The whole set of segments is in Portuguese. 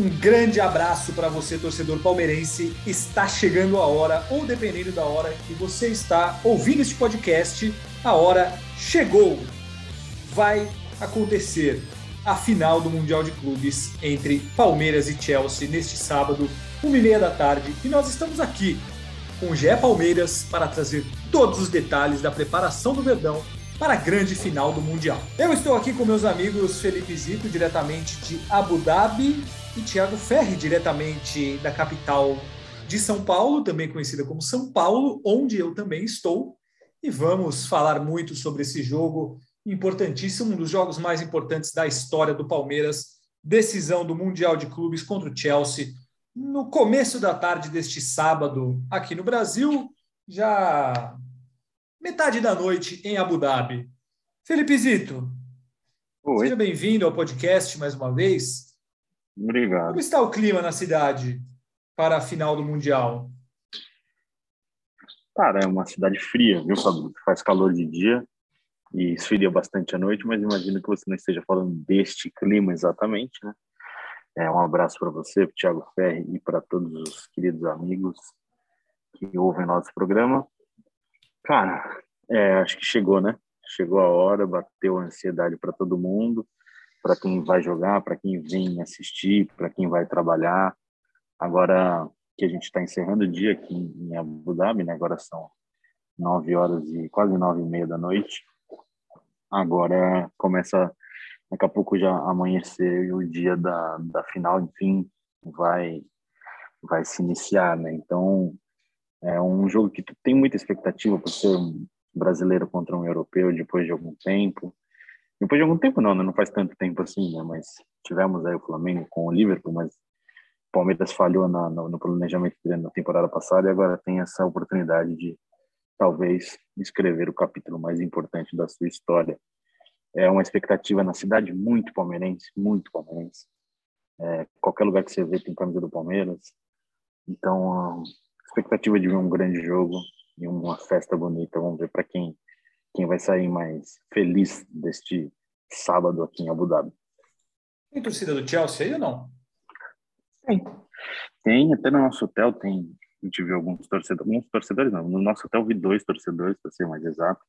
Um grande abraço para você, torcedor palmeirense. Está chegando a hora, ou dependendo da hora que você está ouvindo este podcast, a hora chegou. Vai acontecer a final do Mundial de Clubes entre Palmeiras e Chelsea neste sábado, uma e meia da tarde. E nós estamos aqui com o Gé Palmeiras para trazer todos os detalhes da preparação do Verdão para a grande final do Mundial. Eu estou aqui com meus amigos Felipe Zito, diretamente de Abu Dhabi, e Thiago Ferri, diretamente da capital de São Paulo, também conhecida como São Paulo, onde eu também estou. E vamos falar muito sobre esse jogo importantíssimo, um dos jogos mais importantes da história do Palmeiras, decisão do Mundial de Clubes contra o Chelsea, no começo da tarde deste sábado aqui no Brasil, já metade da noite em Abu Dhabi. Felipe Zito, Oi, seja bem-vindo ao podcast mais uma vez. obrigado. Como está o clima na cidade para a final do Mundial? Cara, é uma cidade fria, viu, Fabio? Faz calor de dia e esfria bastante à noite, mas imagino que você não esteja falando deste clima exatamente, né? É, um abraço para você, para Thiago Ferri e para todos os queridos amigos que ouvem nosso programa. Cara, é, acho que chegou, né? Chegou a hora, bateu a ansiedade para todo mundo, para quem vai jogar, para quem vem assistir, para quem vai trabalhar. Agora que a gente está encerrando o dia aqui em Abu Dhabi, né? Agora são nove horas e quase nove e meia da noite. Agora começa daqui a pouco já amanhecer e o dia da, da final, enfim, vai vai se iniciar, né? Então é um jogo que tem muita expectativa por ser um brasileiro contra um europeu depois de algum tempo. Depois de algum tempo não, né? Não faz tanto tempo assim, né? Mas tivemos aí o Flamengo com o Liverpool, mas o Palmeiras falhou na, no, no planejamento na temporada passada e agora tem essa oportunidade de talvez escrever o capítulo mais importante da sua história. É uma expectativa na cidade muito palmeirense, muito palmeirense. É, qualquer lugar que você vê tem camisa do Palmeiras. Então, expectativa de ver um grande jogo e uma festa bonita. Vamos ver para quem quem vai sair mais feliz deste sábado aqui em Abu Dhabi. Tem torcida do Chelsea aí ou não? Tem. Tem, até no nosso hotel tem, a gente viu alguns torcedores, alguns torcedores não, no nosso hotel vi dois torcedores, para ser mais exato.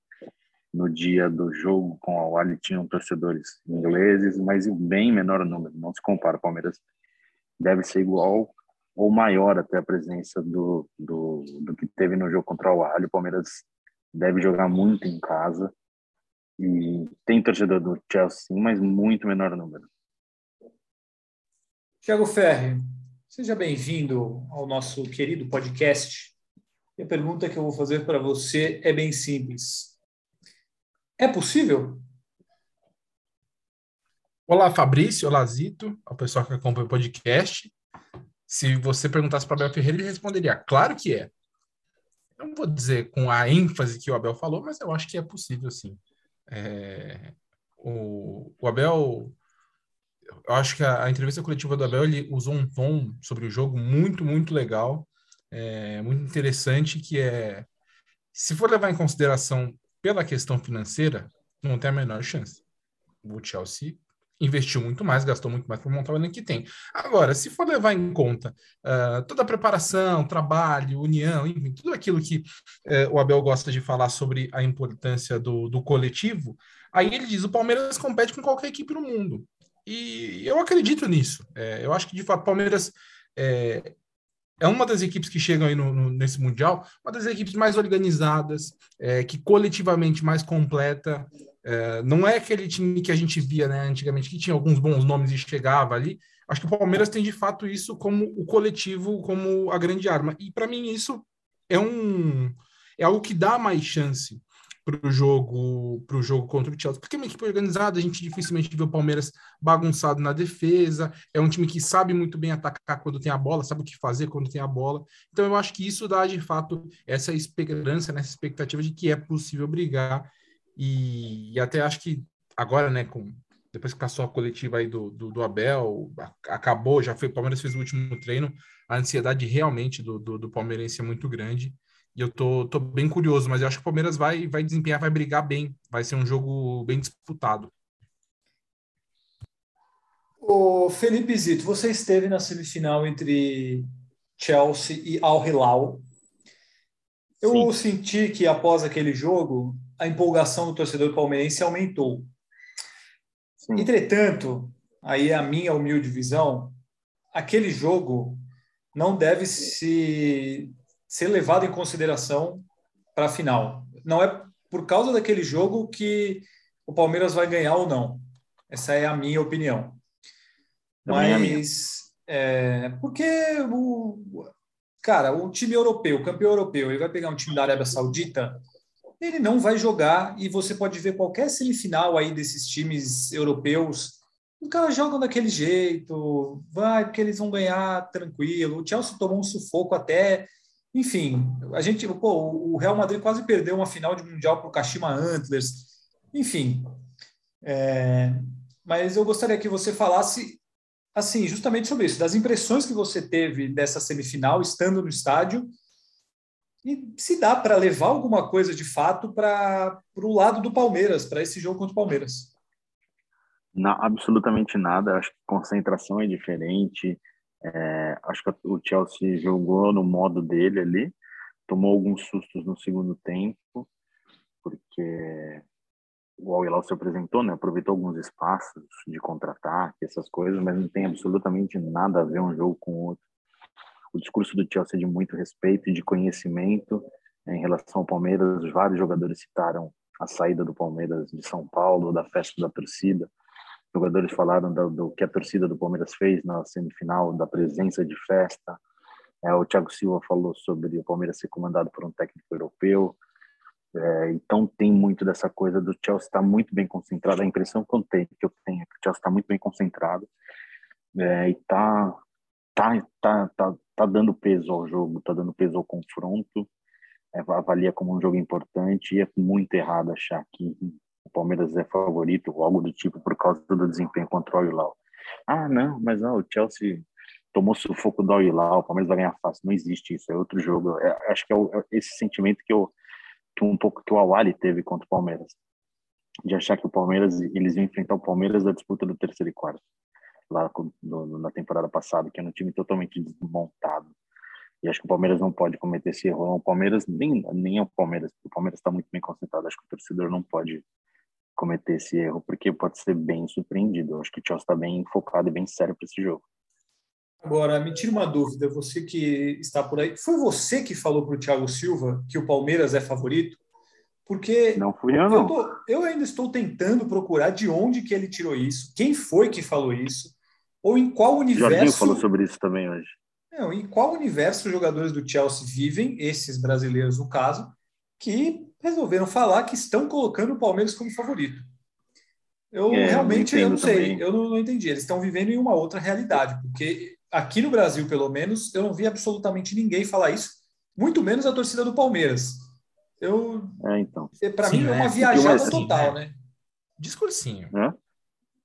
No dia do jogo com a Wally tinham torcedores ingleses, mas em bem menor número, não se compara. O Palmeiras deve ser igual ou maior até a presença do, do, do que teve no jogo contra o Al. O Palmeiras deve jogar muito em casa e tem torcedor do Chelsea, sim, mas muito menor número. Tiago Ferri, seja bem-vindo ao nosso querido podcast. E a pergunta que eu vou fazer para você é bem simples. É possível? Olá, Fabrício, olá, Zito, ao pessoal que acompanha o podcast. Se você perguntasse para Abel Ferreira, ele responderia: claro que é. Não vou dizer com a ênfase que o Abel falou, mas eu acho que é possível, sim. É, o, o, Abel, eu acho que a, a, entrevista coletiva do Abel, ele usou um tom sobre o jogo muito, muito legal, é, muito interessante, que é, se for levar em consideração pela questão financeira, não tem a menor chance. O Chelsea investiu muito mais, gastou muito mais para montar o elenco que tem. Agora, se for levar em conta uh, toda a preparação, trabalho, união, enfim, tudo aquilo que uh, o Abel gosta de falar sobre a importância do, do coletivo, aí ele diz: o Palmeiras compete com qualquer equipe no mundo. E eu acredito nisso. É, eu acho que, de fato, o Palmeiras é, é uma das equipes que chegam aí no, no, nesse Mundial, uma das equipes mais organizadas, é, que coletivamente mais completa. É, não é aquele time que a gente via né, antigamente, que tinha alguns bons nomes e chegava ali. Acho que o Palmeiras tem de fato isso como o coletivo, como a grande arma. E para mim isso é um é algo que dá mais chance para o jogo, pro jogo contra o Chelsea, porque é uma equipe organizada, a gente dificilmente vê o Palmeiras bagunçado na defesa, é um time que sabe muito bem atacar quando tem a bola, sabe o que fazer quando tem a bola. Então eu acho que isso dá de fato essa esperança, né, essa expectativa de que é possível brigar e, e até acho que agora, né, com depois que passou a coletiva aí do, do, do, Abel, acabou, já foi, o Palmeiras fez o último treino, a ansiedade realmente do, do, do palmeirense é muito grande. E eu tô, tô bem curioso, mas eu acho que o Palmeiras vai, vai desempenhar, vai brigar bem. Vai ser um jogo bem disputado. O Felipe Zito, você esteve na semifinal entre Chelsea e Al Hilal. Eu Sim. senti que após aquele jogo, a empolgação do torcedor palmeirense aumentou. Sim. Entretanto, aí é a minha humilde visão, aquele jogo não deve se ser levado em consideração para a final. Não é por causa daquele jogo que o Palmeiras vai ganhar ou não. Essa é a minha opinião. Também Mas é, porque o cara, o time europeu, o campeão europeu, ele vai pegar um time da Arábia Saudita ele não vai jogar e você pode ver qualquer semifinal aí desses times europeus, os caras jogam daquele jeito, vai porque eles vão ganhar tranquilo. O Chelsea tomou um sufoco até, enfim, a gente, pô, o Real Madrid quase perdeu uma final de mundial para o Kashima Antlers, enfim. É, mas eu gostaria que você falasse assim, justamente sobre isso, das impressões que você teve dessa semifinal estando no estádio e se dá para levar alguma coisa de fato para o lado do Palmeiras, para esse jogo contra o Palmeiras. Não, absolutamente nada. Acho que concentração é diferente. É, acho que o Chelsea jogou no modo dele ali, tomou alguns sustos no segundo tempo, porque o Al Hilal se apresentou, né? Aproveitou alguns espaços de contra-ataque, essas coisas, mas não tem absolutamente nada a ver um jogo com o outro o discurso do Chelsea é de muito respeito e de conhecimento né, em relação ao Palmeiras. Vários jogadores citaram a saída do Palmeiras de São Paulo, da festa da torcida. Jogadores falaram do, do que a torcida do Palmeiras fez na semifinal, da presença de festa. É, o Thiago Silva falou sobre o Palmeiras ser comandado por um técnico europeu. É, então tem muito dessa coisa do Chelsea estar tá muito bem concentrado. A impressão que eu tenho, que eu tenho é que o Chelsea está muito bem concentrado é, e está tá, tá, tá, tá dando peso ao jogo, tá dando peso ao confronto, é, avalia como um jogo importante e é muito errado achar que o Palmeiras é favorito ou algo do tipo por causa do desempenho contra o Hilal. Ah, não, mas não, o Chelsea tomou sufoco do Hilal, o Palmeiras vai ganhar fácil. Não existe isso, é outro jogo. É, acho que é, o, é, esse sentimento que eu que um pouco que o Awali teve contra o Palmeiras, de achar que o Palmeiras eles iam enfrentar o Palmeiras da disputa do terceiro e quarto lá no, na temporada passada, que é um time totalmente desmontado. E acho que o Palmeiras não pode cometer esse erro. O Palmeiras, nem, nem é o Palmeiras, o Palmeiras está muito bem concentrado. Acho que o torcedor não pode cometer esse erro, porque pode ser bem surpreendido. acho que o Chelsea está bem focado e bem sério para esse jogo. Agora, me tira uma dúvida, você que está por aí, foi você que falou para o Thiago Silva que o Palmeiras é favorito? Porque não fui eu, não. Eu, tô, eu ainda estou tentando procurar de onde que ele tirou isso, quem foi que falou isso. Ou em qual universo. Jorginho falou sobre isso também hoje. Não, em qual universo os jogadores do Chelsea vivem, esses brasileiros no caso, que resolveram falar que estão colocando o Palmeiras como favorito. Eu é, realmente eu não sei, também. eu não, não, entendi. Eles estão vivendo em uma outra realidade, porque aqui no Brasil, pelo menos, eu não vi absolutamente ninguém falar isso, muito menos a torcida do Palmeiras. Eu, é, então. Para mim é uma viajada assim, total, né? Discursinho. É?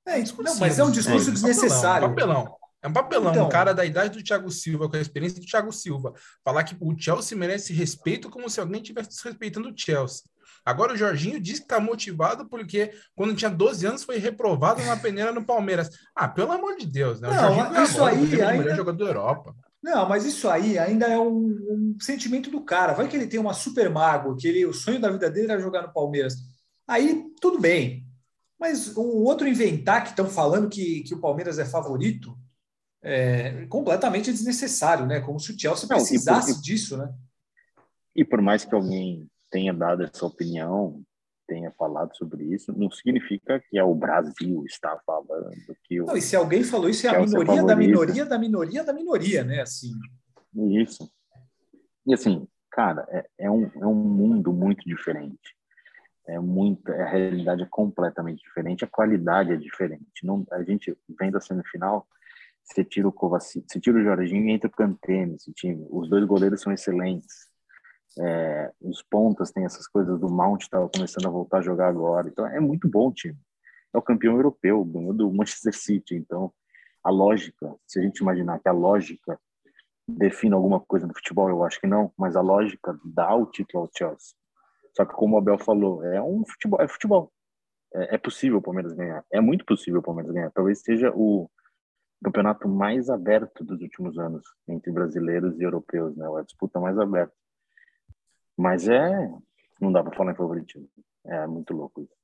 É, não, mas é um discurso é, desnecessário. Papelão. É um papelão. Então, um cara da idade do Thiago Silva, com a experiência do Thiago Silva, falar que o Chelsea merece respeito como se alguém estivesse desrespeitando o Chelsea. Agora o Jorginho diz que está motivado porque quando tinha 12 anos foi reprovado na peneira no Palmeiras. Ah, pelo amor de Deus, né? O não, isso bola, aí é ainda... jogador da Europa. Não, mas isso aí ainda é um, um, sentimento do cara. Vai que ele tem uma super mago, que ele, o sonho da vida dele era jogar no Palmeiras. Aí tudo bem, mas o outro inventar que estão falando que, que o Palmeiras é favorito é completamente desnecessário, né? Como se o Chelsea precisasse Não, por, disso, né? E por mais que alguém tenha dado essa opinião, tenha falado sobre isso, não significa que é o Brasil está falando que o. Não, e se alguém falou isso, é a minoria da minoria da minoria da minoria, né? Assim. Isso. E assim, cara, é, é, um, é um mundo muito diferente. É muito, a realidade é completamente diferente, a qualidade é diferente. Não, a gente vendo a semifinal, você tira o Kovacic, você tira o Jorginho e entra o Kanté nesse time. Os dois goleiros são excelentes. É, os pontas têm essas coisas do Mount estava começando a voltar a jogar agora. Então é muito bom o time. É o campeão europeu, ganhou do Manchester City. Então a lógica, se a gente imaginar que a lógica define alguma coisa no futebol, eu acho que não, mas a lógica dá o título ao Chelsea. Só que como o Abel falou, é um futebol, é futebol. É, é possível o Palmeiras ganhar. É muito possível o Palmeiras ganhar. Talvez seja o campeonato mais aberto dos últimos anos entre brasileiros e europeus, né? A disputa mais aberta. Mas é, não dá para falar em favoritismo. É muito louco isso.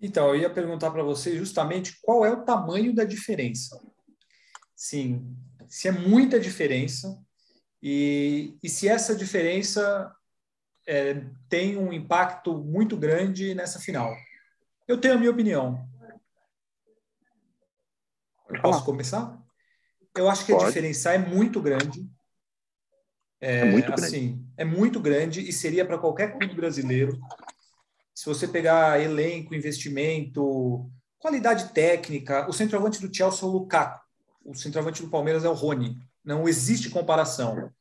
Então, eu ia perguntar para você justamente qual é o tamanho da diferença. Sim, se é muita diferença e, e se essa diferença é, tem um impacto muito grande nessa final. Eu tenho a minha opinião. Eu posso começar? Eu acho que Pode. a diferença é muito grande. É, é muito grande. Assim, é muito grande e seria para qualquer clube brasileiro. Se você pegar elenco, investimento, qualidade técnica, o centroavante do Chelsea é o Lukaku, o centroavante do Palmeiras é o Rony. Não existe comparação.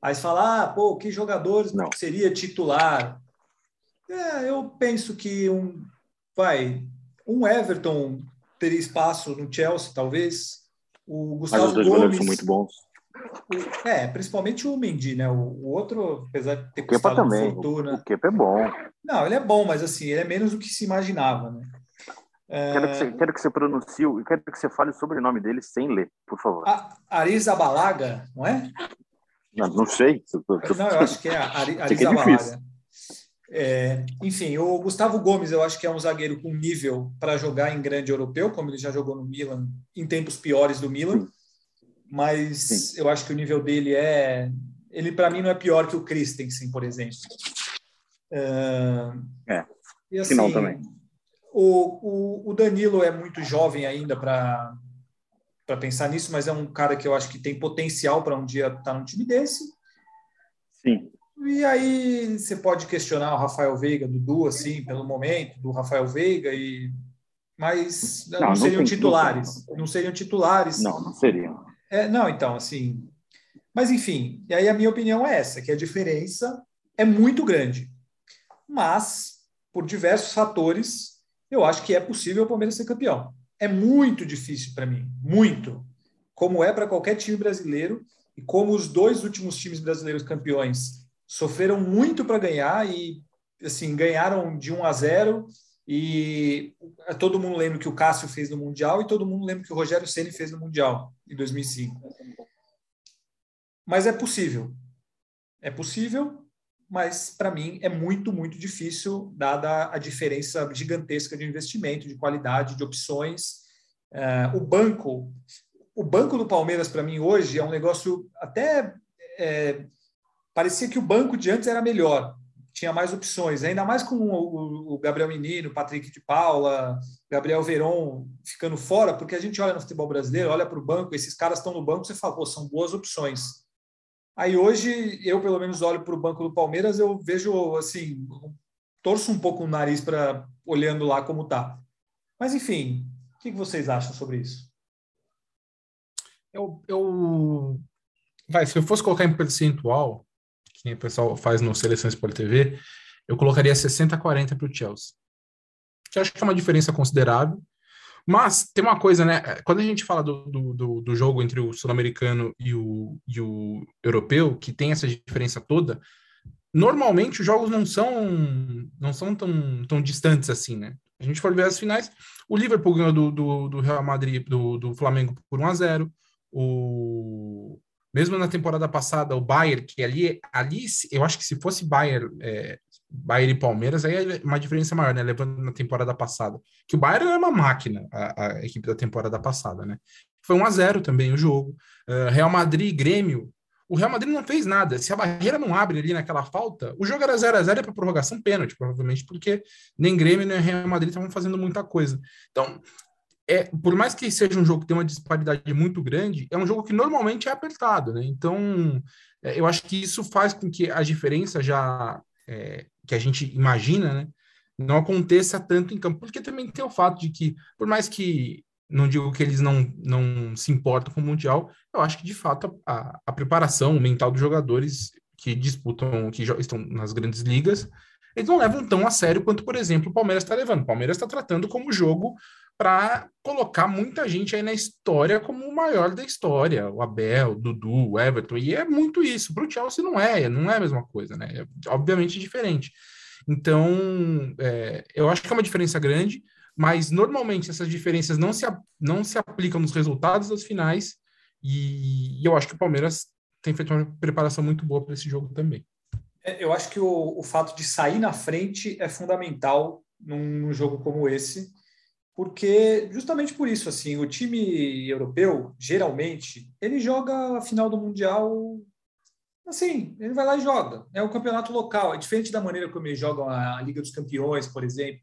Aí você fala, ah, pô, que jogador Não. seria titular? É, eu penso que um, vai, um Everton teria espaço no Chelsea, talvez. O Gustavo Mas os dois Gomes, são muito bons. É, principalmente o Mendy, né? O, o outro, apesar de ter o custado também. fortuna... O Kepa é bom. Não, ele é bom, mas assim, ele é menos do que se imaginava, né? É... Quero, que você, quero que você pronuncie, quero que você fale o sobrenome dele sem ler, por favor. Arisa Balaga, não é? Não, não sei. Não, eu acho que é a Ari, Balaga. É, enfim, o Gustavo Gomes eu acho que é um zagueiro com nível para jogar em grande europeu, como ele já jogou no Milan em tempos piores do Milan. Mas Sim. eu acho que o nível dele é. Ele, para mim, não é pior que o Christensen, por exemplo. Uh, é, e assim, final também. O, o, o Danilo é muito jovem ainda para para pensar nisso, mas é um cara que eu acho que tem potencial para um dia estar tá num time desse. Sim. E aí você pode questionar o Rafael Veiga, Dudu, assim, pelo momento, do Rafael Veiga, e mas não, não, não seriam tem, titulares. Não, não, seriam titulares. Não, não seriam. É, não, então, assim. Mas enfim, e aí a minha opinião é essa, que a diferença é muito grande. Mas, por diversos fatores, eu acho que é possível o Palmeiras ser campeão é muito difícil para mim, muito. Como é para qualquer time brasileiro e como os dois últimos times brasileiros campeões sofreram muito para ganhar e assim ganharam de 1 a 0 e todo mundo lembra que o Cássio fez no mundial e todo mundo lembra que o Rogério Ceni fez no mundial em 2005. Mas é possível. É possível mas para mim é muito, muito difícil, dada a diferença gigantesca de investimento, de qualidade, de opções. Uh, o banco, o banco do Palmeiras para mim hoje é um negócio até é, parecia que o banco de antes era melhor, tinha mais opções, ainda mais com o, o Gabriel Menino, Patrick de Paula, Gabriel Veron ficando fora, porque a gente olha no futebol brasileiro, olha para o banco, esses caras estão no banco, você fala, são boas opções Aí hoje, eu pelo menos olho para o banco do Palmeiras, eu vejo assim, torço um pouco o nariz para olhando lá como tá. Mas enfim, o que, vocês acham sobre isso? Eu, eu, vai, se eu fosse colocar em percentual, que o pessoal faz no Seleção Sport TV, eu colocaria 60 40 para o Chelsea. Que acho que é uma diferença considerável. Mas tem uma coisa, né? Quando a gente fala do, do, do jogo entre o sul-americano e o, e o europeu, que tem essa diferença toda, normalmente os jogos não são não são tão, tão distantes assim, né? A gente for ver as finais, o Liverpool ganhou do, do, do Real Madrid, do, do Flamengo por 1 a 0 o mesmo na temporada passada, o Bayern, que ali, ali eu acho que se fosse Bayern, é, Bayern e Palmeiras, aí é uma diferença maior, né? Levando na temporada passada. Que o Bayern é uma máquina, a, a equipe da temporada passada, né? Foi 1 a 0 também o jogo. Uh, Real Madrid e Grêmio. O Real Madrid não fez nada. Se a barreira não abre ali naquela falta, o jogo era 0 a 0 para prorrogação pênalti, provavelmente, porque nem Grêmio nem Real Madrid estavam fazendo muita coisa. Então, é, por mais que seja um jogo que tem uma disparidade muito grande, é um jogo que normalmente é apertado, né? Então, é, eu acho que isso faz com que a diferença já é, que a gente imagina, né, não aconteça tanto em campo, porque também tem o fato de que, por mais que não digo que eles não, não se importam com o Mundial, eu acho que de fato a, a preparação mental dos jogadores que disputam, que estão nas grandes ligas, eles não levam tão a sério quanto, por exemplo, o Palmeiras está levando. O Palmeiras está tratando como jogo para colocar muita gente aí na história como o maior da história, o Abel, o Dudu, o Everton, e é muito isso. Para o Chelsea não é, não é a mesma coisa, né? É obviamente diferente. Então, é, eu acho que é uma diferença grande, mas normalmente essas diferenças não se, não se aplicam nos resultados das finais, e, e eu acho que o Palmeiras tem feito uma preparação muito boa para esse jogo também. É, eu acho que o, o fato de sair na frente é fundamental num, num jogo como esse, porque justamente por isso, assim, o time europeu, geralmente, ele joga a final do Mundial assim, ele vai lá e joga. É o campeonato local, é diferente da maneira como eles jogam a Liga dos Campeões, por exemplo.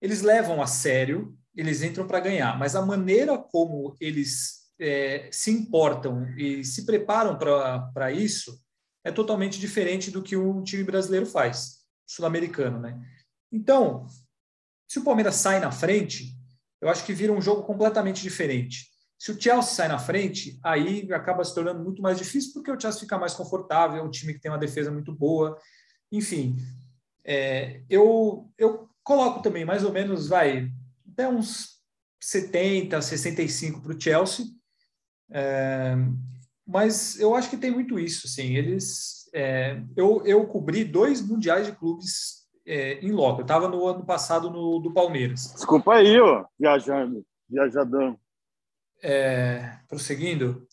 Eles levam a sério, eles entram para ganhar, mas a maneira como eles é, se importam e se preparam para isso é totalmente diferente do que o time brasileiro faz, sul-americano, né? Então, se o Palmeiras sai na frente, eu acho que vira um jogo completamente diferente. Se o Chelsea sai na frente, aí acaba se tornando muito mais difícil, porque o Chelsea fica mais confortável, é um time que tem uma defesa muito boa. Enfim, é, eu, eu coloco também mais ou menos, vai, até uns 70, 65 para o Chelsea. É, mas eu acho que tem muito isso, assim, eles... É, eu, eu cobri dois mundiais de clubes é, em loco. Eu estava no ano passado no do Palmeiras. Desculpa aí, ó, viajando, viajadão. É, prosseguindo,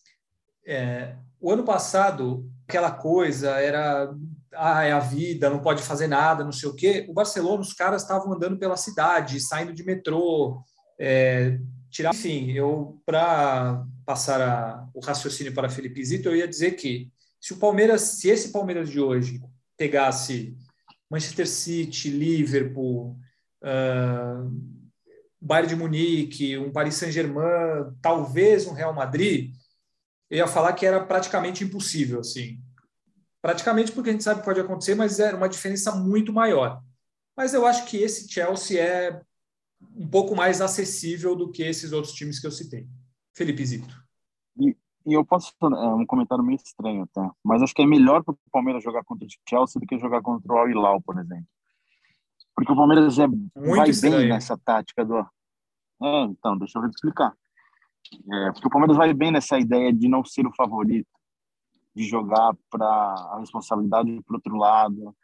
é, o ano passado, aquela coisa era ah, é a vida, não pode fazer nada, não sei o quê. O Barcelona, os caras estavam andando pela cidade, saindo de metrô, é, tirar. Enfim, eu, para passar a, o raciocínio para Felipe Zito, eu ia dizer que se o Palmeiras, se esse Palmeiras de hoje pegasse Manchester City, Liverpool, uh, Bayern de Munique, um Paris Saint-Germain, talvez um Real Madrid, eu ia falar que era praticamente impossível, assim. Praticamente porque a gente sabe que pode acontecer, mas era uma diferença muito maior. Mas eu acho que esse Chelsea é um pouco mais acessível do que esses outros times que eu citei. Felipe Zito. E, eu posso é um comentário meio estranho, tá? Mas acho que é melhor para o Palmeiras jogar contra o Chelsea do que jogar contra o Al Hilal, por exemplo. Porque o Palmeiras é, vai estranho. bem nessa tática do. É, então, deixa eu explicar. É, porque o Palmeiras vai bem nessa ideia de não ser o favorito, de jogar para a responsabilidade para outro lado,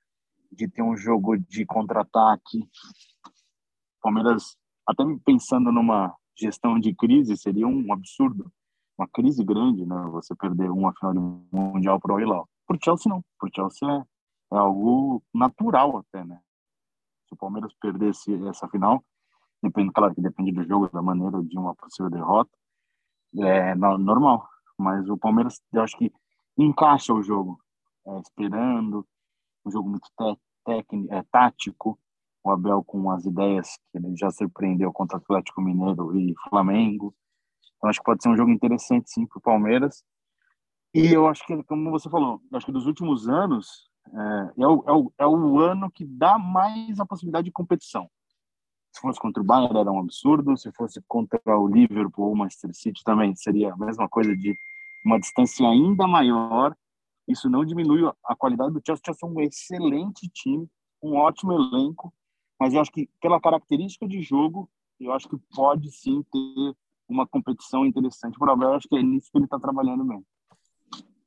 de ter um jogo de contra-ataque. O Palmeiras, até pensando numa gestão de crise, seria um absurdo, uma crise grande, né? Você perder uma final de mundial para o Hilal. Por Chelsea não, por Chelsea é, é algo natural até, né? Se o Palmeiras perdesse essa final, depende, claro que depende do jogo, da maneira de uma possível derrota, é normal. Mas o Palmeiras, eu acho que encaixa o jogo, é, esperando, um jogo muito técnico, é, tático. O Abel com as ideias que ele já surpreendeu contra o Atlético Mineiro e Flamengo. Então acho que pode ser um jogo interessante sim para o Palmeiras. E eu acho que, como você falou, acho que dos últimos anos é, é, o, é, o, é o ano que dá mais a possibilidade de competição. Se fosse contra o Bayern era um absurdo, se fosse contra o Liverpool ou o Manchester City também seria a mesma coisa de uma distância ainda maior. Isso não diminui a qualidade do Chelsea. O Chelsea é um excelente time, um ótimo elenco, mas eu acho que pela característica de jogo, eu acho que pode sim ter uma competição interessante. Por Abel, acho que é nisso que ele está trabalhando mesmo.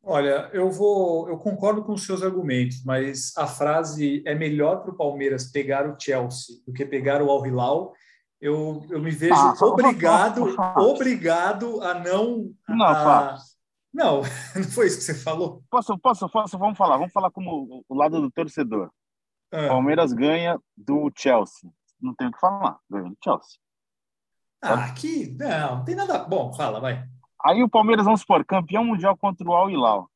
Olha, eu vou, eu concordo com os seus argumentos, mas a frase é melhor para o Palmeiras pegar o Chelsea do que pegar o Al Hilal. Eu, eu me vejo ah, obrigado, obrigado a não. Não, a... não, não foi isso que você falou. Posso, posso, posso? Vamos falar, vamos falar como o lado do torcedor. Ah. Palmeiras ganha do Chelsea. Não tem o que falar, ganha do Chelsea. Ah, que não, não tem nada. Bom, fala, vai. Aí o Palmeiras, vamos supor, campeão mundial contra o Al Hilal.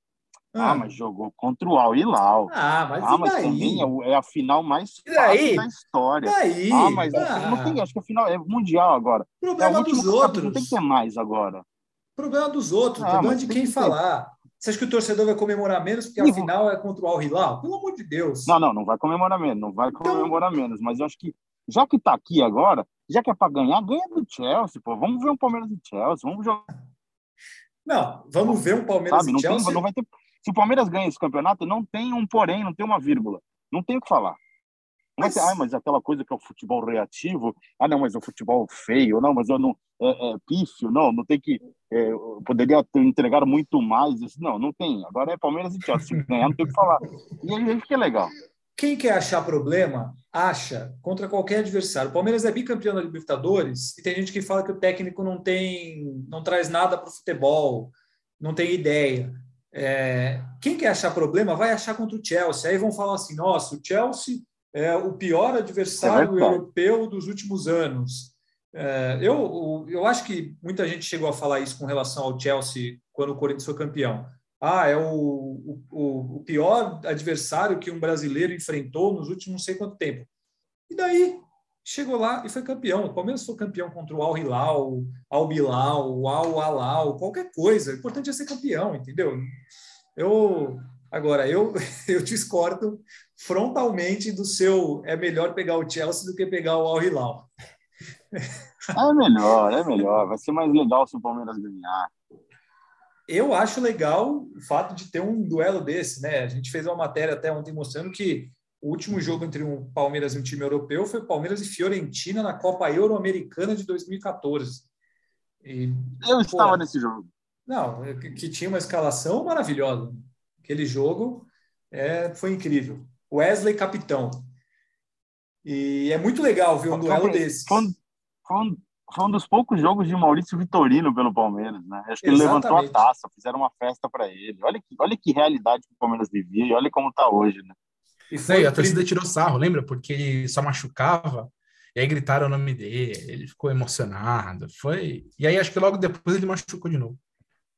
Ah, ah, mas jogou contra o Al Hilal. Ah, mas, ah, mas também é, é, a final mais fácil da história. Daí? Ah, mas ah. não tem, acho que a final é mundial agora. Problema é dos outros. Não tem que ter mais agora. Problema dos outros, ah, problema de quem falar. Você acha que o torcedor vai comemorar menos porque a final é contra o Al Hilal? Pelo amor de Deus. Não, não, não vai comemorar menos, não vai então- comemorar então... menos. Mas eu acho que, já que tá aqui agora, já que é para ganhar, ganha do Chelsea, pô. Vamos ver um Palmeiras e Chelsea, vamos jogar. Não, vamos ver um Palmeiras Sabe, e Chelsea. Tem, não vai ter... Se o Palmeiras ganha esse campeonato, não tem um porém, não tem uma vírgula. Não tem o que falar. Mas, ah, mas aquela coisa que é o futebol reativo, ah, não, mas é o futebol feio, não, mas eu não, é, é pífio, não, não tem que, é, poderia ter entregar muito mais, não, não tem, agora é Palmeiras e Chelsea, se ganhar não tem o que falar, e aí fica legal. Quem quer achar problema, acha contra qualquer adversário. O Palmeiras é bicampeão da Libertadores e tem gente que fala que o técnico não tem, não traz nada para o futebol, não tem ideia. É, quem quer achar problema vai achar contra o Chelsea. Aí vão falar assim: nossa, o Chelsea é o pior adversário é europeu dos últimos anos. É, eu, eu acho que muita gente chegou a falar isso com relação ao Chelsea quando o Corinthians foi campeão. Ah, é o, o, o pior adversário que um brasileiro enfrentou nos últimos não sei quanto tempo. E daí chegou lá e foi campeão. O Palmeiras foi campeão contra o Al Hilal, Al Bilal, Al Alal, qualquer coisa. O importante é ser campeão, entendeu? Eu agora eu eu discordo frontalmente do seu é melhor pegar o Chelsea do que pegar o Al Hilal. É melhor, é melhor. Vai ser mais legal se o Palmeiras ganhar. Eu acho legal o fato de ter um duelo desse, né? A gente fez uma matéria até ontem mostrando que o último jogo entre um Palmeiras e um time europeu foi Palmeiras e Fiorentina na Copa Euro-Americana de 2014. E, eu pô, estava nesse jogo. Não, que tinha uma escalação maravilhosa. Aquele jogo é, foi incrível. Wesley capitão. E é muito legal ver um duelo desse. Foi, um, foi um dos poucos jogos de Maurício Vitorino pelo Palmeiras, né? Acho que ele levantou a taça, fizeram uma festa para ele. Olha que, olha que realidade que o Palmeiras vivia e olha como está hoje, né? E foi, a torcida tirou sarro, lembra? Porque ele só machucava, e aí gritaram o nome dele, ele ficou emocionado. Foi. E aí acho que logo depois ele machucou de novo.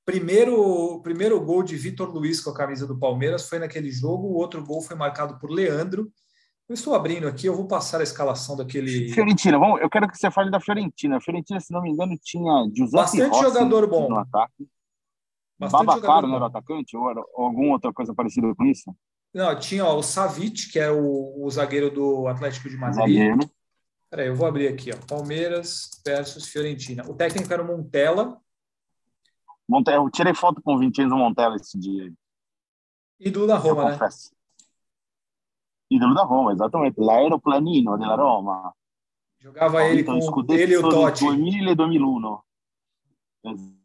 Primeiro, primeiro gol de Vitor Luiz com a camisa do Palmeiras foi naquele jogo, o outro gol foi marcado por Leandro. Eu estou abrindo aqui, eu vou passar a escalação daquele. Fiorentina, vamos, eu quero que você fale da Fiorentina. A Fiorentina, se não me engano, tinha Giuseppe Bastante Rossi jogador bom. no ataque. Bastante Babacar não era atacante ou, era, ou alguma outra coisa parecida com isso? Não, tinha ó, o Savic, que é o, o zagueiro do Atlético de Madrid. Zagueiro. Peraí, eu vou abrir aqui, ó. Palmeiras versus Fiorentina. O técnico era o Montella, Montella, eu tirei foto com o Vincenzo Montella esse dia. Ídolo da Roma, né? Ídolo da Roma, exatamente. L'aeroplanino della Roma. Jogava ele com ele e o Totti. 2000 e 2001.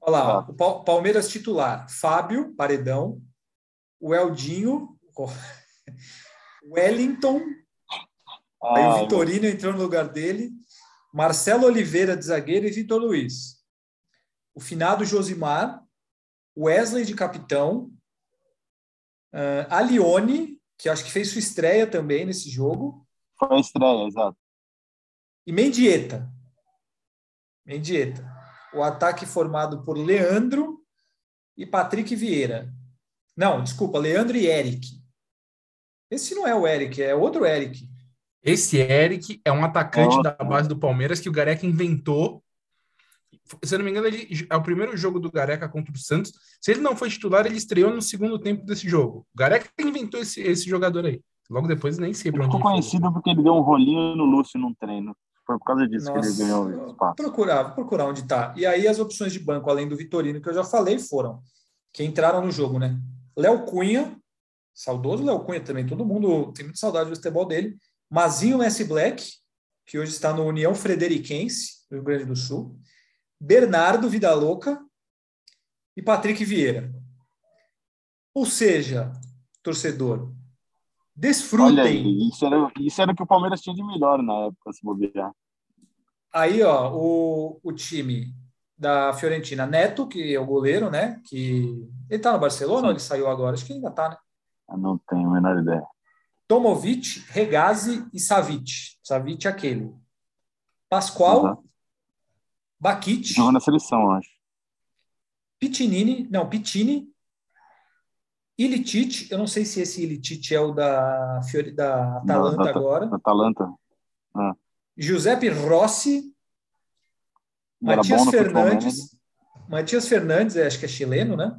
Olha lá, o Palmeiras titular, Fábio Paredão, o Eldinho, o Wellington, aí o Vitorino entrou no lugar dele, Marcelo Oliveira de zagueiro e Vitor Luiz o finado Josimar, Wesley de capitão, uh, a Lione, que acho que fez sua estreia também nesse jogo. Foi a estreia, exato. E Mendieta. Mendieta. O ataque formado por Leandro e Patrick Vieira. Não, desculpa, Leandro e Eric. Esse não é o Eric, é outro Eric. Esse Eric é um atacante da base do Palmeiras que o Gareca inventou se eu não me engano, ele, é o primeiro jogo do Gareca contra o Santos. Se ele não foi titular, ele estreou no segundo tempo desse jogo. O Gareca inventou esse, esse jogador aí. Logo depois, nem sei para onde ficou conhecido foi. porque ele deu um rolinho no Lúcio num treino. Foi por causa disso Nossa, que ele ganhou espaço. Procurar, vou procurar onde está. E aí as opções de banco, além do Vitorino, que eu já falei, foram que entraram no jogo, né? Léo Cunha, saudoso Léo Cunha também, todo mundo tem muita saudade do futebol dele. Mazinho S. Black, que hoje está no União Frederiquense, Rio Grande do Sul. Bernardo Vida Louca e Patrick Vieira. Ou seja, torcedor, desfrutem. Aí, isso, era, isso era o que o Palmeiras tinha de melhor na época, se bobear. Aí, ó, o, o time da Fiorentina, Neto, que é o goleiro, né? Que ele tá no Barcelona Sim. ou ele saiu agora? Acho que ainda tá, né? Eu não tenho a menor ideia. Tomovic, Regazi e Savic. Savic é aquele. Pascoal, uhum. Bakit. Jogou na seleção, acho. Pitinini, não, Pitini. Ilitite, eu não sei se esse Ilitite é o da, Fiori, da Atalanta não, da, agora. Atalanta. Ah. Giuseppe Rossi. Matias Fernandes. Matias Fernandes, acho que é chileno, né?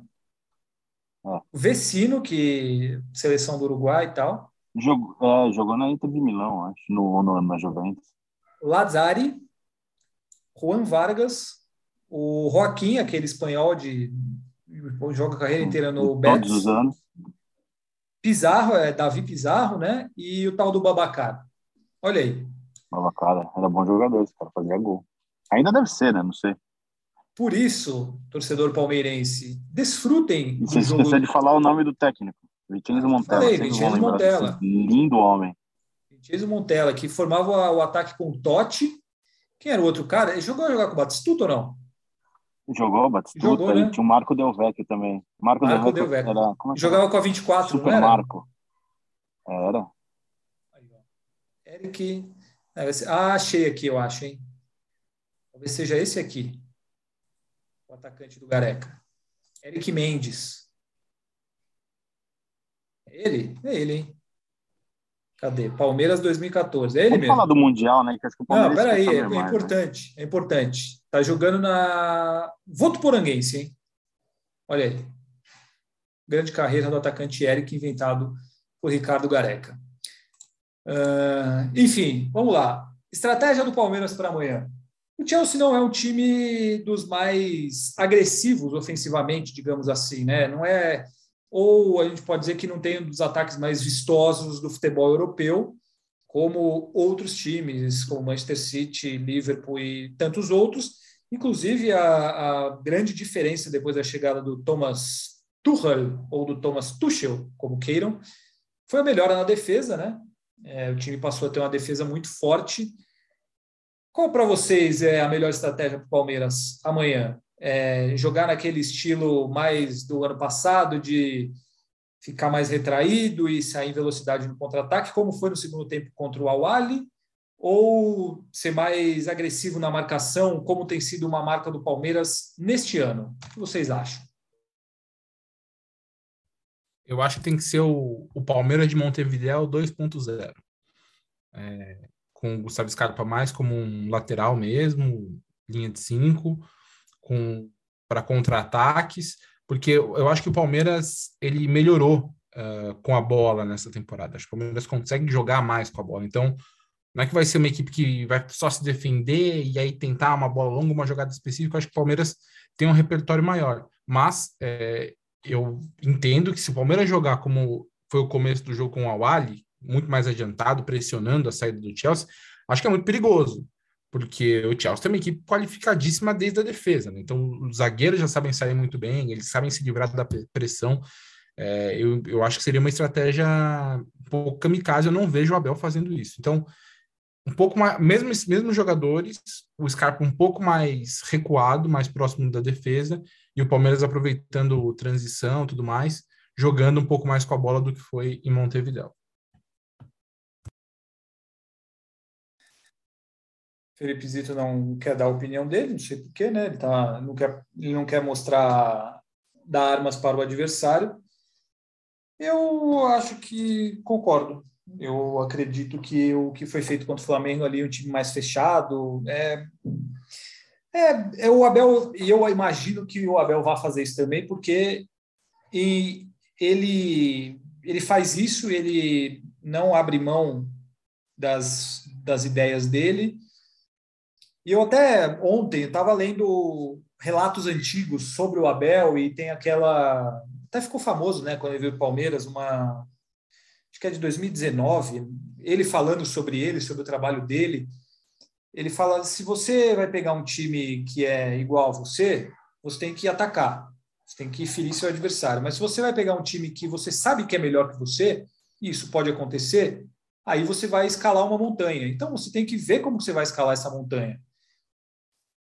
É. Vecino, que seleção do Uruguai e tal. Jogou, é, jogou na Inter de Milão, acho, no, no, na Juventus. Lazari, Juan Vargas, o Joaquim, aquele espanhol de joga a carreira inteira no Betis. Todos os anos. Pizarro, é Davi Pizarro, né? E o tal do Babacar. Olha aí. Babacar, era bom jogador, esse cara fazia gol. Ainda deve ser, né? Não sei. Por isso, torcedor palmeirense, desfrutem. Você esqueceu jogo... de falar o nome do técnico. Vitinho Montella. Falei, Vitinho Montella. Lindo homem. Vitinho Montella, que formava o ataque com o Totti. Quem era o outro cara? Ele jogou a jogar com o Batistuta ou não? Jogou, Batistuta. Jogou, né? tinha o Marco Del Vecchio também. Marco, Marco Del Vecchio. Era, é Jogava com a 24, Super não era? Marco. Era. Eric. Ah, achei aqui, eu acho, hein? Talvez seja esse aqui. O atacante do Gareca. Eric Mendes. É ele? É ele, hein? Cadê? Palmeiras 2014. É ele Vamos mesmo. falar do Mundial, né? Que acho que o Palmeiras Não, peraí, é, é mais, importante. Né? É importante. Tá jogando na Votuporanguense, hein? Olha aí. Grande carreira do atacante Eric, inventado por Ricardo Gareca. Uh, enfim, vamos lá. Estratégia do Palmeiras para amanhã. O Chelsea não é um time dos mais agressivos ofensivamente, digamos assim, né? Não é ou a gente pode dizer que não tem um dos ataques mais vistosos do futebol europeu, como outros times, como Manchester City, Liverpool e tantos outros. Inclusive, a, a grande diferença depois da chegada do Thomas Tuchel, ou do Thomas Tuchel, como queiram, foi a melhora na defesa, né? É, o time passou a ter uma defesa muito forte. Qual para vocês é a melhor estratégia para o Palmeiras amanhã? É, jogar naquele estilo mais do ano passado, de ficar mais retraído e sair em velocidade no contra-ataque, como foi no segundo tempo contra o Awali, ou ser mais agressivo na marcação, como tem sido uma marca do Palmeiras neste ano? O que vocês acham? Eu acho que tem que ser o, o Palmeiras de Montevideo 2.0. É, com o Gustavo Scarpa mais como um lateral mesmo, linha de cinco com para contra-ataques, porque eu acho que o Palmeiras ele melhorou uh, com a bola nessa temporada. Acho que o Palmeiras consegue jogar mais com a bola. Então, não é que vai ser uma equipe que vai só se defender e aí tentar uma bola longa, uma jogada específica. Acho que o Palmeiras tem um repertório maior. Mas é, eu entendo que se o Palmeiras jogar como foi o começo do jogo com o Awali, muito mais adiantado, pressionando a saída do Chelsea, acho que é muito perigoso porque o Chelsea tem uma equipe qualificadíssima desde a defesa, né? Então, os zagueiros já sabem sair muito bem, eles sabem se livrar da pressão. É, eu, eu acho que seria uma estratégia um pouco kamikaze, eu não vejo o Abel fazendo isso. Então, um pouco mais, mesmo mesmos jogadores, o Scarpa um pouco mais recuado, mais próximo da defesa, e o Palmeiras aproveitando transição tudo mais, jogando um pouco mais com a bola do que foi em Montevideo. Felipe Zito não quer dar a opinião dele, não sei porquê, né? Ele, tá, não, quer, ele não quer mostrar, dar armas para o adversário. Eu acho que concordo. Eu acredito que o que foi feito contra o Flamengo ali, um time mais fechado, é, é, é o Abel, e eu imagino que o Abel vá fazer isso também, porque e ele, ele faz isso, ele não abre mão das, das ideias dele, e eu até ontem estava lendo relatos antigos sobre o Abel e tem aquela. Até ficou famoso, né, quando ele veio o Palmeiras, uma. Acho que é de 2019, ele falando sobre ele, sobre o trabalho dele. Ele fala: se você vai pegar um time que é igual a você, você tem que atacar, você tem que ferir seu adversário. Mas se você vai pegar um time que você sabe que é melhor que você, e isso pode acontecer, aí você vai escalar uma montanha. Então você tem que ver como você vai escalar essa montanha.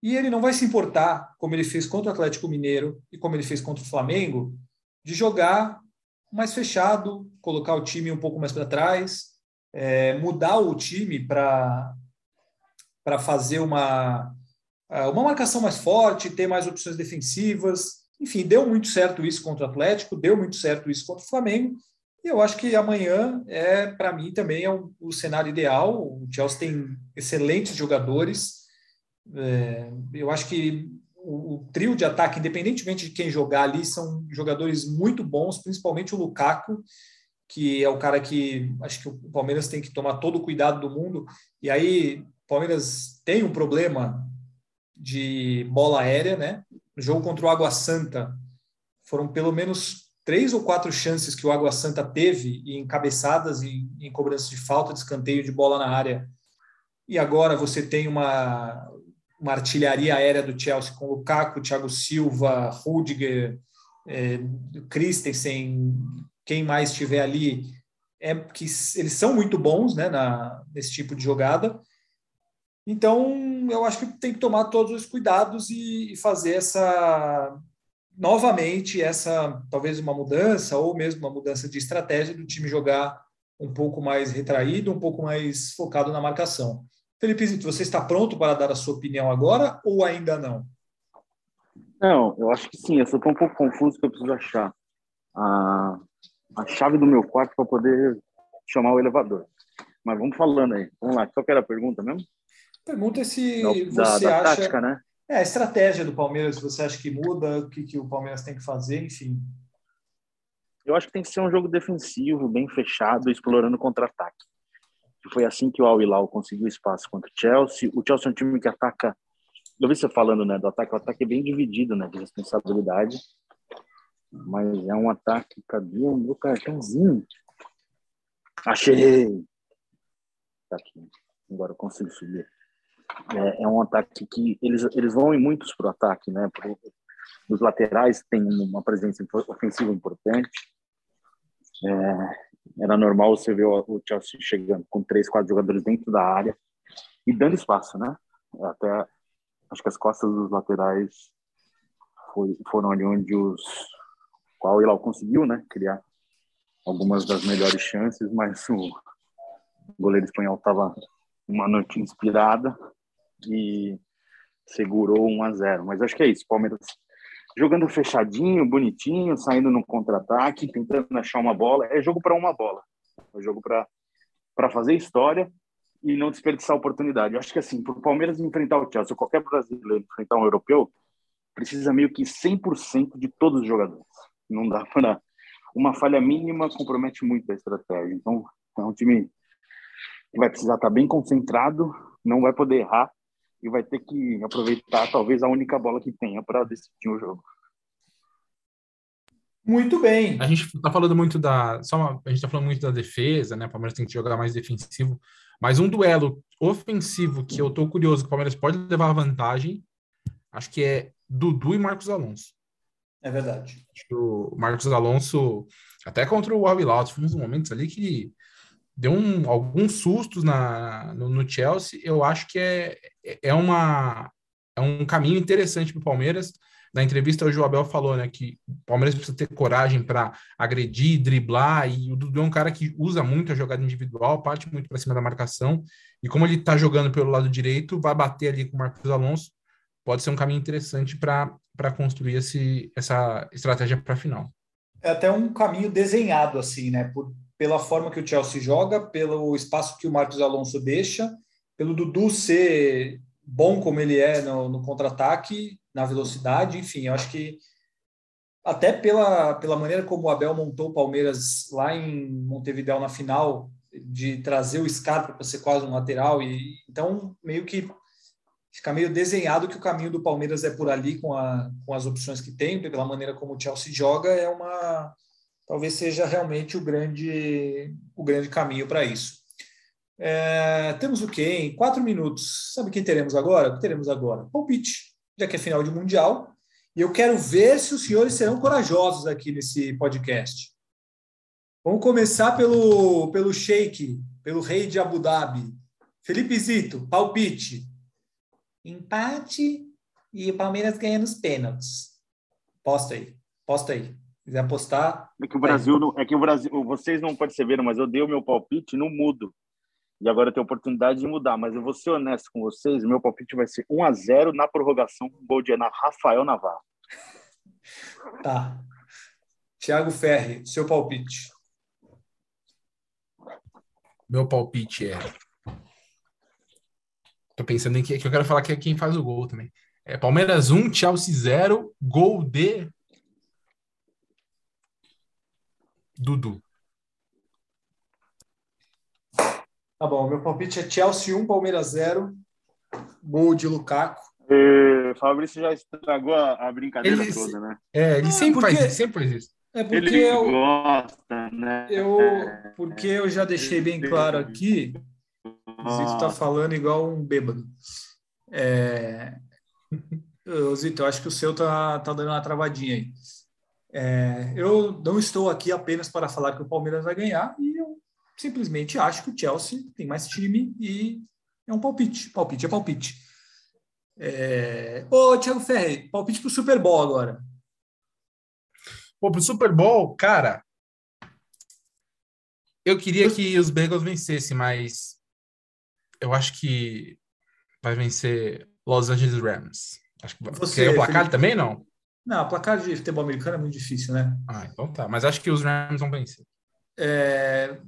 E ele não vai se importar, como ele fez contra o Atlético Mineiro e como ele fez contra o Flamengo, de jogar mais fechado, colocar o time um pouco mais para trás, é, mudar o time para fazer uma, uma marcação mais forte, ter mais opções defensivas. Enfim, deu muito certo isso contra o Atlético, deu muito certo isso contra o Flamengo. E eu acho que amanhã, é para mim, também é o cenário ideal. O Chelsea tem excelentes jogadores é, eu acho que o, o, trio de ataque, independentemente de quem jogar ali, são jogadores muito bons, principalmente o Lukaku, que é o cara que acho que o Palmeiras tem que tomar todo o cuidado do mundo. E aí, o Palmeiras tem um problema de bola aérea, né? No jogo contra o Água Santa, foram pelo menos três ou quatro chances que o Água Santa teve em cabeçadas em cobrança de falta, de escanteio de bola na área. E agora você tem uma, uma artilharia aérea do Chelsea com Lukaku, Thiago Silva, Rudiger, é, Christensen, quem mais estiver ali, é que eles são muito bons né, na, nesse tipo de jogada. Então, eu acho que tem que tomar todos os cuidados e, e fazer essa novamente essa talvez uma mudança ou mesmo uma mudança de estratégia do time jogar um pouco mais retraído, um pouco mais focado na marcação. Felipe Zito, você está pronto para dar a sua opinião agora ou ainda não? Não, eu acho que sim. Eu só estou um pouco confuso porque eu preciso achar a, a chave do meu quarto para poder chamar o elevador. Mas vamos falando aí. Vamos lá. Qual que era a pergunta mesmo? Pergunta é se da, você da acha... tática, né? É, a estratégia do Palmeiras, você acha que muda? O que, que o Palmeiras tem que fazer? Enfim. Eu acho que tem que ser um jogo defensivo, bem fechado, explorando contra-ataque. Foi assim que o Al Hilal conseguiu espaço contra o Chelsea. O Chelsea é um time que ataca. Eu vi você falando né, do ataque. O ataque é bem dividido né, de responsabilidade. Mas é um ataque. Cadê o meu cartãozinho? Achei! Tá aqui. Agora eu consigo subir. É, é um ataque que eles, eles vão em muitos para o ataque, né? Pro, os laterais têm uma presença ofensiva importante. É, era normal você ver o Chelsea chegando com três, quatro jogadores dentro da área e dando espaço, né? Até acho que as costas dos laterais foi, foram ali onde os qual Hilal conseguiu, né? Criar algumas das melhores chances, mas o goleiro espanhol estava uma noite inspirada e segurou 1 a 0. Mas acho que é isso. Palmeiras jogando fechadinho, bonitinho, saindo no contra-ataque, tentando achar uma bola. É jogo para uma bola. É jogo para fazer história e não desperdiçar a oportunidade. Eu acho que assim, para o Palmeiras enfrentar o Chelsea, qualquer brasileiro enfrentar um europeu, precisa meio que 100% de todos os jogadores. Não dá para uma falha mínima compromete muito a estratégia. Então, é um time que vai precisar estar bem concentrado, não vai poder errar e vai ter que aproveitar talvez a única bola que tenha para decidir o jogo. Muito bem. A gente está falando muito da. Só uma, a gente está falando muito da defesa, né? O Palmeiras tem que jogar mais defensivo. Mas um duelo ofensivo que eu estou curioso que o Palmeiras pode levar vantagem, acho que é Dudu e Marcos Alonso. É verdade. Acho que o Marcos Alonso, até contra o Al foi uns momentos ali que deu um, alguns sustos na, no, no, Chelsea. Eu acho que é, é, uma, é um caminho interessante para o Palmeiras. Na entrevista, o Joabel falou né, que o Palmeiras precisa ter coragem para agredir, driblar, e o Dudu é um cara que usa muito a jogada individual, parte muito para cima da marcação, e como ele está jogando pelo lado direito, vai bater ali com o Marcos Alonso, pode ser um caminho interessante para construir esse, essa estratégia para a final. É até um caminho desenhado, assim, né? Por, pela forma que o Chelsea joga, pelo espaço que o Marcos Alonso deixa, pelo Dudu ser bom como ele é no, no contra-ataque, na velocidade, enfim, eu acho que até pela, pela maneira como o Abel montou o Palmeiras lá em Montevideo na final, de trazer o Scarpa para ser quase um lateral, e então meio que fica meio desenhado que o caminho do Palmeiras é por ali com, a, com as opções que tem, pela maneira como o Chelsea joga, é uma talvez seja realmente o grande, o grande caminho para isso. É, temos o quê? Em quatro minutos. Sabe o que teremos agora? O que teremos agora? Palpite, já que é final de Mundial. E eu quero ver se os senhores serão corajosos aqui nesse podcast. Vamos começar pelo, pelo Sheik, pelo rei de Abu Dhabi. Felipe Zito, palpite. Empate e o Palmeiras ganha nos pênaltis. Posta aí, posta aí quiser apostar. É que o Brasil, é. é que o Brasil, vocês não perceberam, mas eu dei o meu palpite no mudo. E agora eu tenho oportunidade de mudar, mas eu vou ser honesto com vocês, meu palpite vai ser 1 a 0 na prorrogação com gol de Rafael Navarro. Tá. Thiago Ferri, seu palpite. Meu palpite é Tô pensando em que, que eu quero falar que é quem faz o gol também. É Palmeiras 1, Chelsea 0, gol de Dudu. Tá bom, meu palpite é Chelsea 1, Palmeiras 0, gol de Lukaku. E, Fabrício já estragou a, a brincadeira Ele- toda, né? É, ele Ah, sempre porque- faz isso, sempre faz isso. É porque Ele eu, gosta, né? eu, porque eu já deixei bem claro aqui, o Zito tá falando igual um bêbado. É... Zito, eu acho que o seu tá, tá dando uma travadinha aí. É, eu não estou aqui apenas para falar que o Palmeiras vai ganhar e eu simplesmente acho que o Chelsea tem mais time e é um palpite. Palpite é palpite. É... Ô, Thiago Ferri, palpite pro Super Bowl agora. Pô, pro Super Bowl, cara, eu queria que os Bengals vencessem, mas eu acho que vai vencer Los Angeles Rams. Acho que. Você, Quer o placar Felipe? também, não? Não, placar de futebol americano é muito difícil, né? Ah, então tá. Mas acho que os Rams vão vencer. É,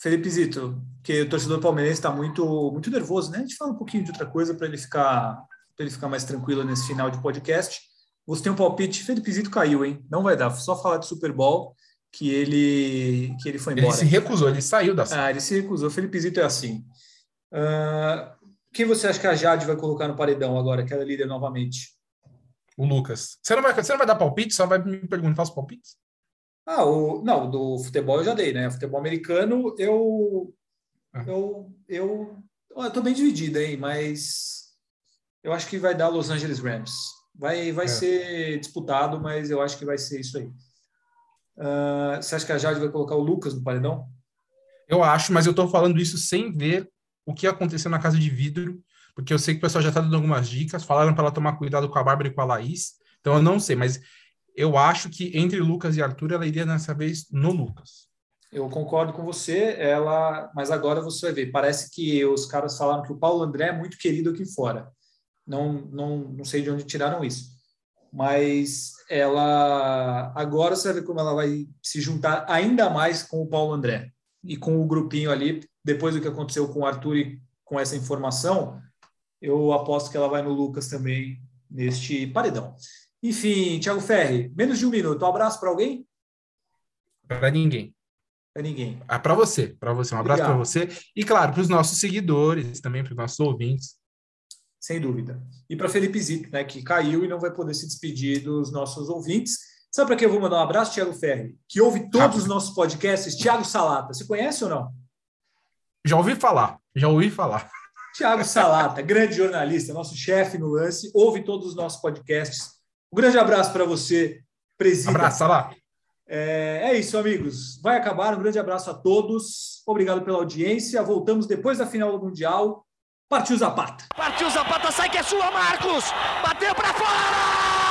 Felipe Zito, que o torcedor palmeirense está muito, muito nervoso, né? A gente fala um pouquinho de outra coisa para ele ficar para ele ficar mais tranquilo nesse final de podcast. Você tem um palpite, Felipe Zito caiu, hein? Não vai dar, só falar de Super Bowl que ele que ele foi Ele embora. se recusou, ele saiu da Ah, ele se recusou. Felipe Zito é assim. Ah, quem você acha que a Jade vai colocar no paredão agora, que ela é líder novamente? O Lucas. Você não, vai, você não vai dar palpite, só vai me perguntar os palpites? Ah, o, não, do futebol eu já dei, né? Futebol americano eu. Ah. Eu. Eu, eu tô bem dividido, hein? Mas eu acho que vai dar Los Angeles Rams. Vai, vai É. ser disputado, mas eu acho que vai ser isso aí. Ah, você acha que a Jade vai colocar o Lucas no paredão? Eu acho, mas eu tô falando isso sem ver o que aconteceu na casa de vidro, porque eu sei que o pessoal já tá dando algumas dicas, falaram para ela tomar cuidado com a Bárbara e com a Laís, então eu não sei, mas eu acho que entre Lucas e Arthur ela iria dessa vez no Lucas. Eu concordo com você, ela, mas agora você vai ver. Parece que os caras falaram que o Paulo André é muito querido aqui fora. Não, não, não sei de onde tiraram isso. Mas ela agora você vai ver como ela vai se juntar ainda mais com o Paulo André e com o grupinho ali. Depois do que aconteceu com o Arthur e com essa informação, eu aposto que ela vai no Lucas também neste paredão. Enfim, Thiago Ferri, menos de um minuto. Um abraço para alguém? Para ninguém. Para ninguém. Ah, para você, para você, um abraço para você e claro, para os nossos seguidores, também para os nossos ouvintes. Sem dúvida. E para Felipe Zito, né, que caiu e não vai poder se despedir dos nossos ouvintes. Sabe para quem eu vou mandar um abraço, Thiago Ferri? Que ouve todos Rápido. os nossos podcasts, Thiago Salata. Você conhece ou não? Já ouvi falar, já ouvi falar. Thiago Salata, grande jornalista, nosso chefe no lance, ouve todos os nossos podcasts. Um grande abraço para você, presida. Abraça lá. É, é isso, amigos. Vai acabar. Um grande abraço a todos. Obrigado pela audiência. Voltamos depois da final do Mundial. Partiu Zapata. Partiu Zapata, sai que é sua, Marcos! Bateu pra fora!